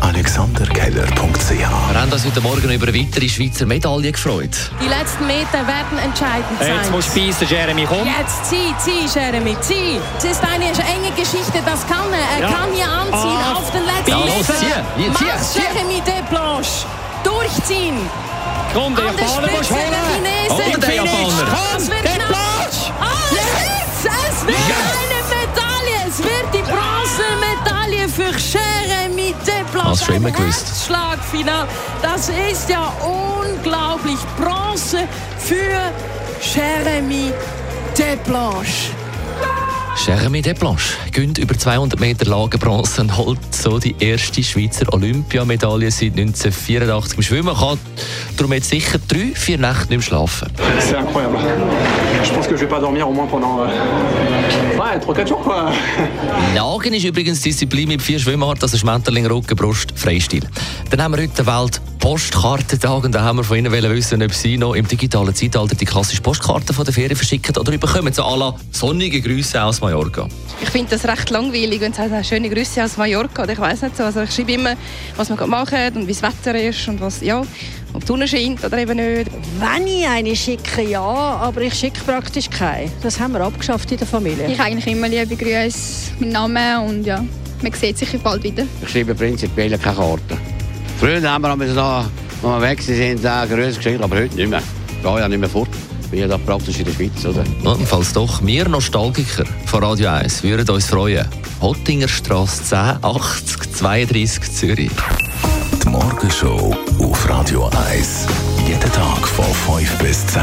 AlexanderKeller.ch Wir haben uns heute Morgen über eine weitere Schweizer Medaille gefreut. Die letzten Meter werden entscheidend sein. Jetzt muss beißen, Jeremy, komm. Jetzt zieh, zieh, Jeremy, zieh. Es ist eine enge Geschichte, das kann er. Er Ja. kann hier anziehen Ah. auf den letzten Ja, los, Meter. zieh, zieh, Max zieh. Jeremy Desplanche. Durchziehen. Komm, der An der Japaner muss holen. Chinesen. Oder der Japaner. Du schon immer gewusst. Herzschlagfinal. Das ist ja unglaublich. Bronze für Jeremy Desplanche. Jeremy Desplanche gönnt über 200 Meter Lagenbronze und holt so die erste Schweizer Olympiamedaille seit 1984 im Schwimmen. Kann darum jetzt sicher drei, vier Nächte nicht mehr schlafen. C'est incroyable. Je pense que je vais pas dormir au moins pendant euh, ouais, 3-4 jours quoi. Lagen ist übrigens Disziplin mit vier Schwimmarten, also Schmetterling, Rücken, Brust, Freistil. Dann haben wir heute den Welt Postkartentag und da haben wir von Ihnen wollen wissen, ob Sie noch im digitalen Zeitalter die klassische Postkarte von der Ferien verschicken oder überkommen so à la sonnige Grüße aus Mallorca. Ich finde das recht langweilig und sage schöne Grüße aus Mallorca oder ich weiß nicht so. Also ich schreibe immer, was wir gerade machen und wie das Wetter ist und was, ja, ob die Sonne scheint oder eben nicht. Wenn ich eine schicke, ja, aber ich schicke praktisch keine. Das haben wir abgeschafft in der Familie. Ich eigentlich immer liebe Grüße mit Namen und ja, man sieht sich bald wieder. Ich schreibe prinzipiell keine Karten. Früher haben wir wenn wir weg sind, äh, Grüße geschickt, aber heute nicht mehr. Ich gehe ja nicht mehr fort. Ich bin ja praktisch in der Schweiz, oder? Und falls doch, wir Nostalgiker von Radio 1 würden uns freuen. Hottingerstrasse 10 80 32 Zürich. Die Morgenshow auf Radio 1. Jeden Tag von 5 bis 10.